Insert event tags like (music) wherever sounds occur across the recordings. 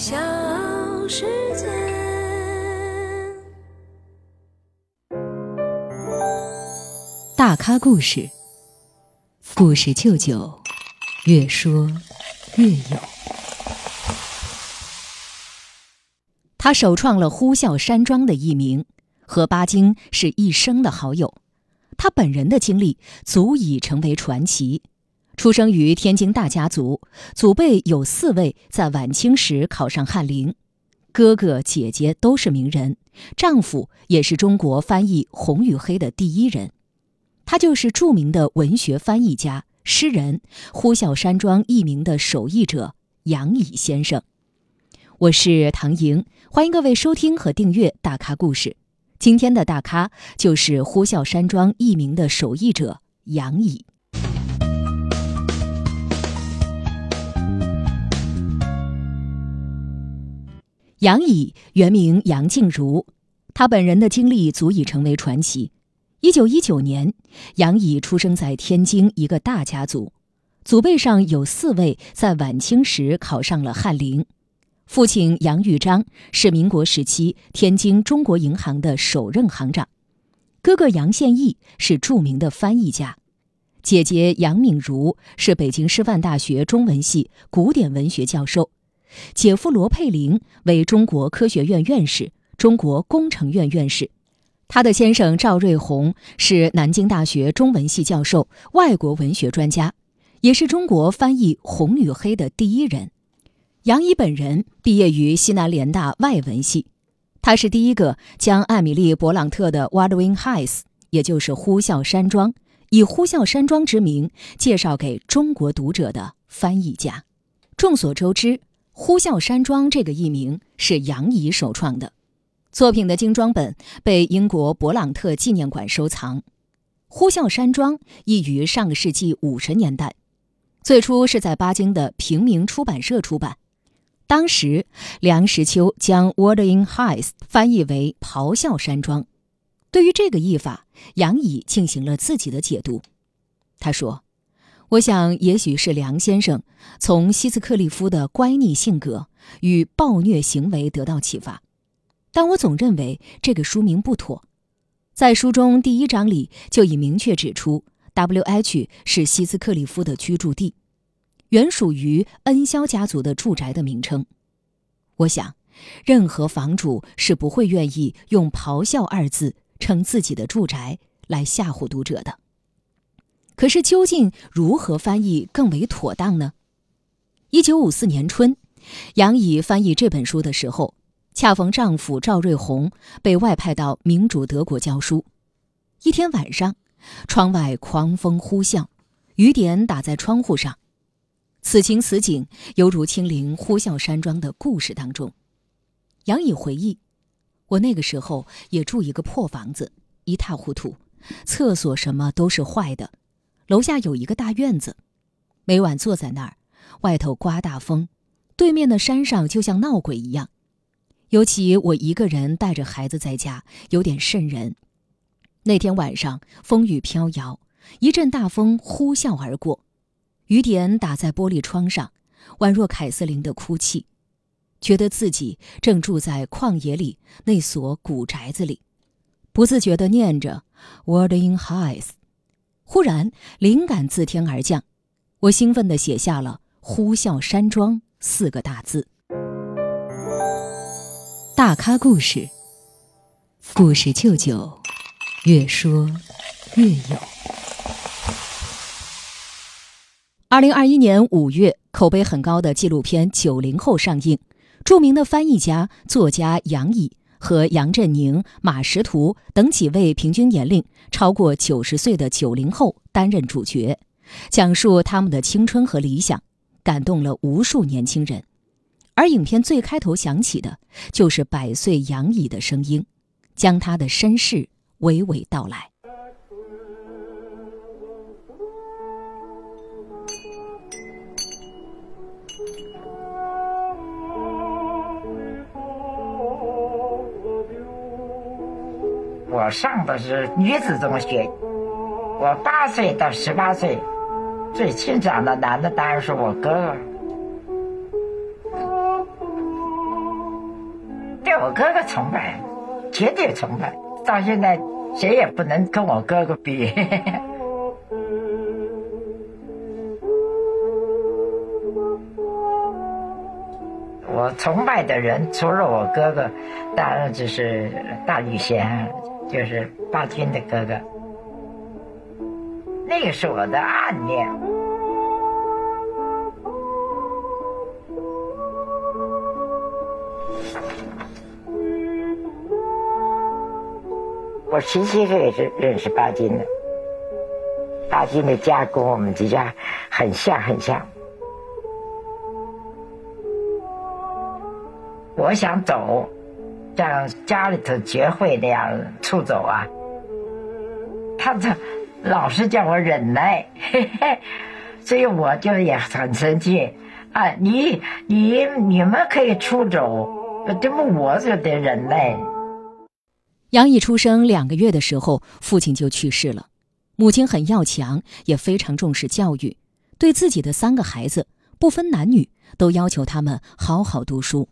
小世界。大咖故事，故事舅舅，越说越有。他首创了呼啸山庄的艺名，和巴金是一生的好友。他本人的经历足以成为传奇。出生于天津大家族，祖辈有四位在晚清时考上翰林，哥哥姐姐都是名人，丈夫也是中国翻译《红与黑》的第一人。他就是著名的文学翻译家、诗人，呼啸山庄艺名的手译者杨乙先生。我是唐莹，欢迎各位收听和订阅《大咖故事》。今天的大咖就是呼啸山庄艺名的手译者杨乙。杨乙原名杨静茹，他本人的经历足以成为传奇。一九一九年，杨乙出生在天津一个大家族，祖辈上有四位在晚清时考上了翰林。父亲杨玉章是民国时期天津中国银行的首任行长，哥哥杨宪益是著名的翻译家，姐姐杨敏如是北京师范大学中文系古典文学教授，姐夫罗佩林为中国科学院院士、中国工程院院士，他的先生赵瑞红是南京大学中文系教授、外国文学专家，也是中国翻译《红与黑》的第一人。杨怡本人毕业于西南联大外文系，他是第一个将艾米丽·勃朗特的《Wuthering Heights》，也就是《呼啸山庄》，以“呼啸山庄”之名介绍给中国读者的翻译家。众所周知，《呼啸山庄》这个译名是杨乙首创的，作品的精装本被英国勃朗特纪念馆收藏。《呼啸山庄》译于上个世纪五十年代，最初是在巴金的平民出版社出版。当时，梁实秋将 “Wuthering Heights” 翻译为“咆哮山庄”。对于这个译法，杨乙进行了自己的解读。他说：“我想，也许是梁先生从希斯克利夫的乖戾性格与暴虐行为得到启发，但我总认为这个书名不妥。在书中第一章里就已明确指出，W.H. 是希斯克利夫的居住地。”原属于恩肖家族的住宅的名称，我想，任何房主是不会愿意用“咆哮”二字称自己的住宅来吓唬读者的。可是，究竟如何翻译更为妥当呢？一九五四年春，杨乙翻译这本书的时候，恰逢丈夫赵瑞红被外派到民主德国教书。一天晚上，窗外狂风呼啸，雨点打在窗户上。此情此景，犹如亲临呼啸山庄的故事当中。杨乙回忆：“我那个时候也住一个破房子，一塌糊涂，厕所什么都是坏的。楼下有一个大院子，每晚坐在那儿，外头刮大风，对面的山上就像闹鬼一样。尤其我一个人带着孩子在家，有点瘆人。那天晚上风雨飘摇，一阵大风呼啸而过。”雨点打在玻璃窗上，宛若凯瑟琳的哭泣，觉得自己正住在旷野里那所古宅子里，不自觉地念着 “Wuthering Heights”。忽然灵感自天而降，我兴奋地写下了“呼啸山庄”四个大字。大咖故事，故事舅舅，越说越有。二零二一年五月，口碑很高的纪录片《九零后》上映，著名的翻译家、作家杨乙和杨振宁、马识途等几位平均年龄超过九十岁的九零后担任主角，讲述他们的青春和理想，感动了无数年轻人。而影片最开头响起的，就是百岁杨乙的声音，将他的身世娓娓道来。上的是女子中学，我八岁到十八岁，最亲长的男的当然是我哥哥。对我哥哥崇拜，绝对崇拜，到现在谁也不能跟我哥哥比。(laughs) 我崇拜的人除了我哥哥，当然就是大吕贤，就是巴金的哥哥。那个是我的暗恋。我十七岁也是认识巴金的，巴金的家跟我们这家很像很像。我想走，像家里头结会那样出走啊。他这老是叫我忍耐，嘿 (laughs) 嘿所以我就也很生气啊！你你你们可以出走，怎么我就得忍耐？杨毅出生两个月的时候，父亲就去世了。母亲很要强，也非常重视教育，对自己的三个孩子不分男女，都要求他们好好读书。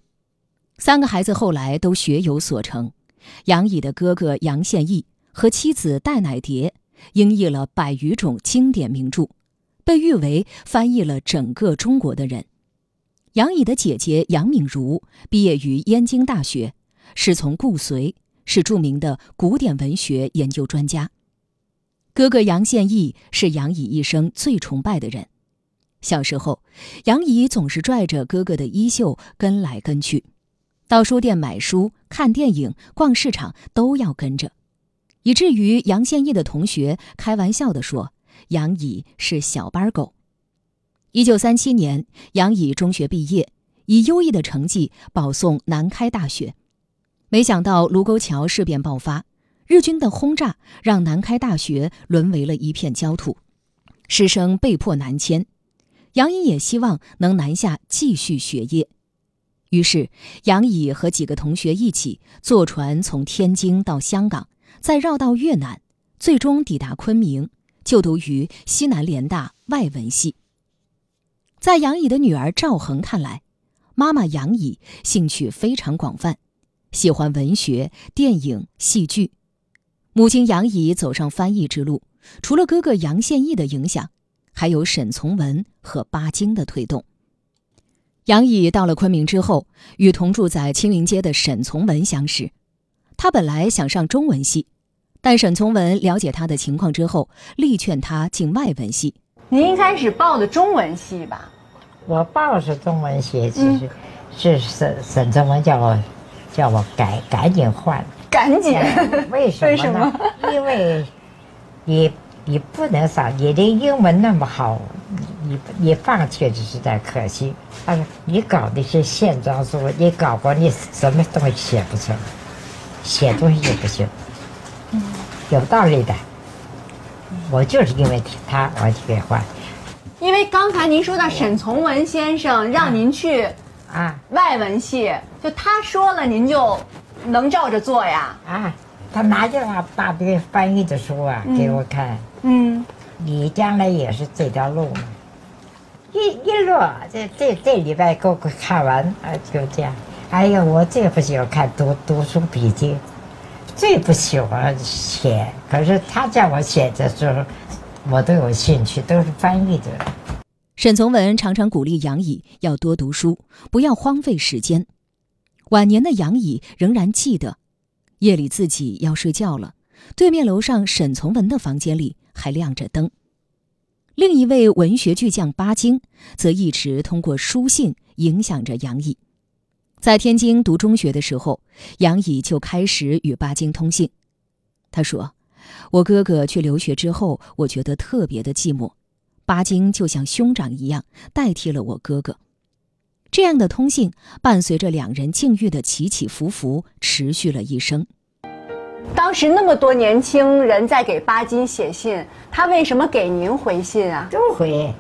三个孩子后来都学有所成，杨乙的哥哥杨宪益和妻子戴乃蝶英译了百余种经典名著，被誉为翻译了整个中国的人。杨乙的姐姐杨敏如毕业于燕京大学，师从顾随，是著名的古典文学研究专家。哥哥杨宪益是杨乙一生最崇拜的人。小时候，杨乙总是拽着哥哥的衣袖跟来跟去。到书店买书、看电影、逛市场都要跟着，以至于杨宪益的同学开玩笑地说：“杨乙是小班狗。”一九三七年，杨乙中学毕业，以优异的成绩保送南开大学。没想到卢沟桥事变爆发，日军的轰炸让南开大学沦为了一片焦土，师生被迫南迁。杨乙也希望能南下继续学业。于是，杨乙和几个同学一起坐船从天津到香港，再绕到越南，最终抵达昆明，就读于西南联大外文系。在杨乙的女儿赵恒看来，妈妈杨乙兴趣非常广泛，喜欢文学、电影、戏剧；母亲杨乙走上翻译之路，除了哥哥杨宪益的影响，还有沈从文和巴金的推动。杨毅到了昆明之后，与同住在青云街的沈从文相识。他本来想上中文系，但沈从文了解他的情况之后，力劝他进外文系。您一开始报的中文系吧？我报是中文系，其实是沈沈从文叫我叫我赶赶紧换，赶紧。为什么呢？因为你你不能上，你的英文那么好。你你放弃只是在可惜。但是：“你搞那些线装书，你搞过你什么东西写不成，写东西也不行。”嗯，有道理的。我就是因为他，我去换。因为刚才您说到沈从文先生让您去啊外文系，就他说了，您就能照着做呀？啊，他拿着他大堆翻译的书啊给我看。嗯，你将来也是这条路嘛。一一摞，这这这礼拜给我看完啊，就这样。哎呀，我最不喜欢看读读书笔记，最不喜欢写。可是他叫我写的时候，我都有兴趣，都是翻译的。沈从文常常鼓励杨乙要多读书，不要荒废时间。晚年的杨乙仍然记得，夜里自己要睡觉了，对面楼上沈从文的房间里还亮着灯。另一位文学巨匠巴金，则一直通过书信影响着杨乙。在天津读中学的时候，杨乙就开始与巴金通信。他说：“我哥哥去留学之后，我觉得特别的寂寞，巴金就像兄长一样代替了我哥哥。”这样的通信伴随着两人境遇的起起伏伏，持续了一生。当时那么多年轻人在给巴金写信，他为什么给您回信啊？都回，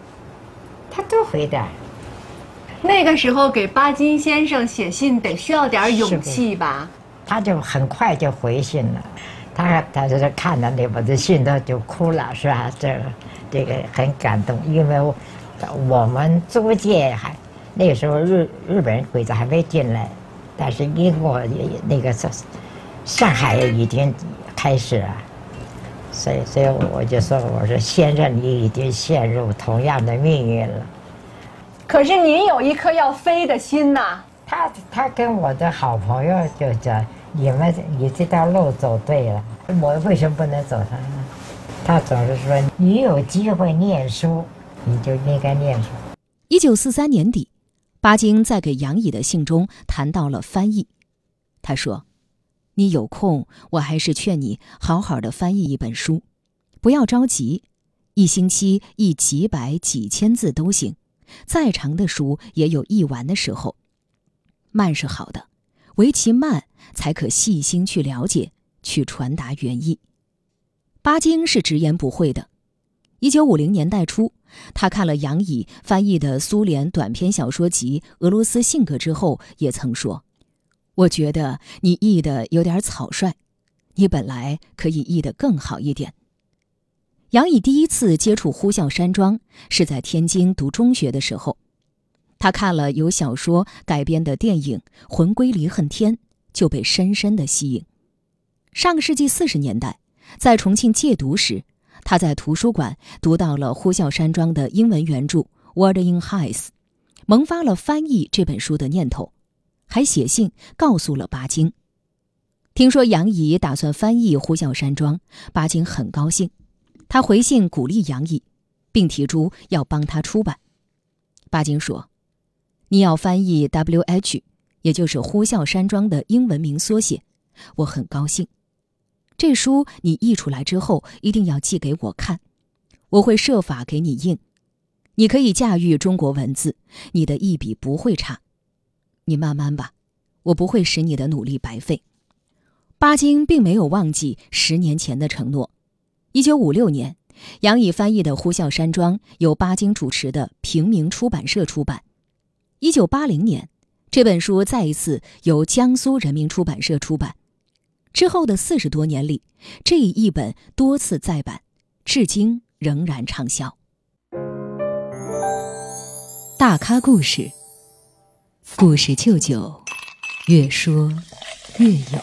他都回的。那个时候给巴金先生写信得需要点勇气吧？他就很快就回信了，他他就是看到那我的信，他就哭了，是吧？这这个很感动，因为我们租界还那个时候日日本鬼子还没进来，但是英国也那个上上海已经开始了，所以所以我就说，我说先生，你已经陷入同样的命运了。可是您有一颗要飞的心呐。他他跟我的好朋友就讲：“你们你这条路走对了，我为什么不能走它呢？”他总是说：“你有机会念书，你就应该念书。”一九四三年底，巴金在给杨乙的信中谈到了翻译。他说：“你有空，我还是劝你好好的翻译一本书，不要着急，一星期译几百几千字都行，再长的书也有译完的时候。慢是好的，唯其慢，才可细心去了解，去传达原意。”巴金是直言不讳的。一九五零年代初。他看了杨乙翻译的苏联短篇小说集《俄罗斯性格》之后，也曾说：“我觉得你译的有点草率，你本来可以译得更好一点。”杨乙第一次接触呼啸山庄是在天津读中学的时候，他看了由小说改编的电影《魂归离恨天》，就被深深的吸引。上个世纪四十年代，在重庆戒毒时。他在图书馆读到了呼啸山庄的英文原著《Wuthering Heights》，萌发了翻译这本书的念头，还写信告诉了巴金。听说杨乙打算翻译《呼啸山庄》，巴金很高兴，他回信鼓励杨乙，并提出要帮他出版。巴金说：“你要翻译 W.H，也就是呼啸山庄的英文名缩写，我很高兴。”这书你译出来之后，一定要寄给我看，我会设法给你印。你可以驾驭中国文字，你的译笔不会差。你慢慢吧，我不会使你的努力白费。巴金并没有忘记十年前的承诺。一九五六年，杨乙翻译的《呼啸山庄》由巴金主持的平民出版社出版。一九八零年，这本书再一次由江苏人民出版社出版。之后的四十多年里，这一本多次再版，至今仍然畅销。大咖故事，故事舅舅，越说越有。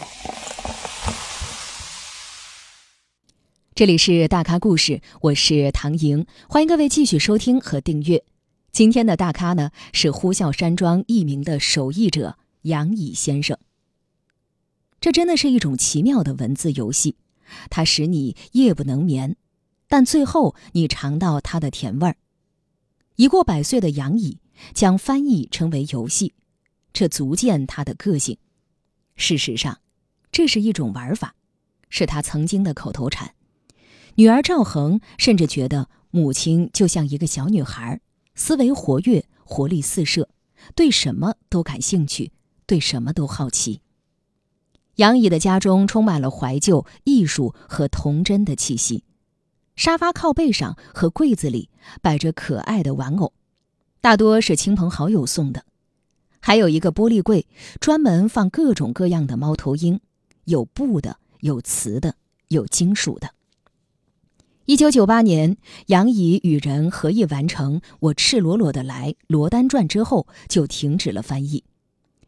这里是大咖故事，我是唐莹，欢迎各位继续收听和订阅。今天的大咖呢，是呼啸山庄译名的手译者杨乙先生。这真的是一种奇妙的文字游戏，它使你夜不能眠，但最后你尝到它的甜味儿。已过百岁的杨乙将翻译称为游戏，这足见他的个性。事实上，这是一种玩法，是他曾经的口头禅。女儿赵恒甚至觉得母亲就像一个小女孩，思维活跃，活力四射，对什么都感兴趣，对什么都好奇。杨乙的家中充满了怀旧、艺术和童真的气息。沙发靠背上和柜子里摆着可爱的玩偶，大多是亲朋好友送的。还有一个玻璃柜，专门放各种各样的猫头鹰，有布的，有瓷的，有金属的。一九九八年，杨乙与人合译完成《我赤裸裸的来》罗丹传之后，就停止了翻译。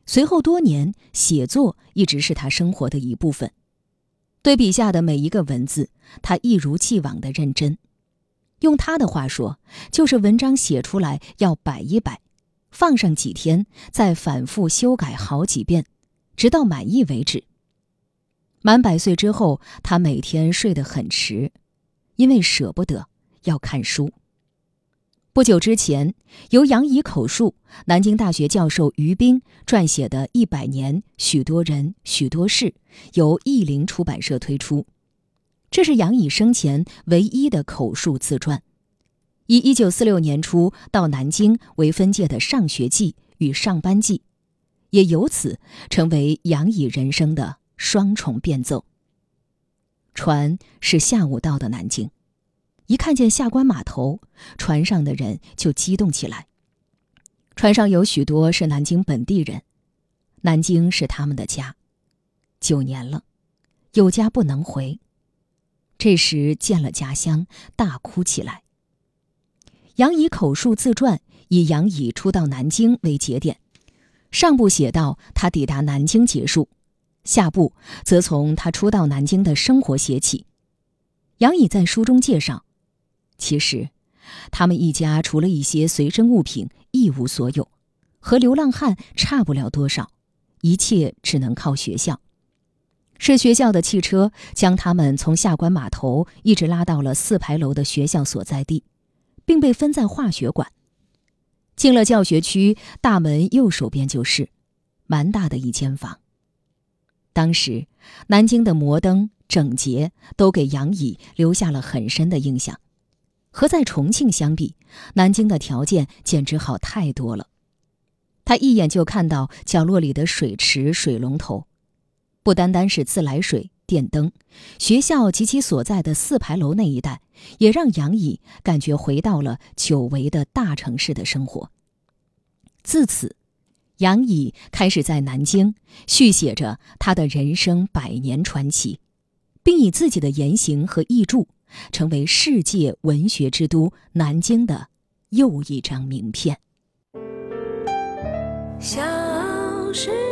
随后多年，写作一直是他生活的一部分。对笔下的每一个文字，他一如既往的认真。用他的话说，就是文章写出来要摆一摆，放上几天，再反复修改好几遍，直到满意为止。满百岁之后，他每天睡得很迟，因为舍不得要看书。不久之前，由杨乙口述、南京大学教授于斌撰写的《一百年许多人许多事》由译林出版社推出。这是杨乙生前唯一的口述自传，以一九四六年初到南京为分界的上学记与上班记，也由此成为杨乙人生的双重变奏。船是下午到的南京。一看见下关码头，船上的人就激动起来。船上有许多是南京本地人，南京是他们的家，九年了，有家不能回。这时见了家乡，大哭起来。杨乙口述自传，以杨乙初到南京为节点，上部写到他抵达南京结束，下部则从他初到南京的生活写起。杨乙在书中介绍，其实，他们一家除了一些随身物品，一无所有，和流浪汉差不了多少，一切只能靠学校。是学校的汽车将他们从下关码头一直拉到了四牌楼的学校所在地，并被分在化学馆。进了教学区，大门右手边就是，蛮大的一间房。当时，南京的摩登整洁都给杨乙留下了很深的印象，和在重庆相比，南京的条件简直好太多了。他一眼就看到角落里的水池、水龙头。不单单是自来水、电灯，学校及其所在的四牌楼那一带，也让杨乙感觉回到了久违的大城市的生活。自此，杨乙开始在南京续写着他的人生百年传奇，并以自己的言行和译著，成为世界文学之都南京的又一张名片。小时。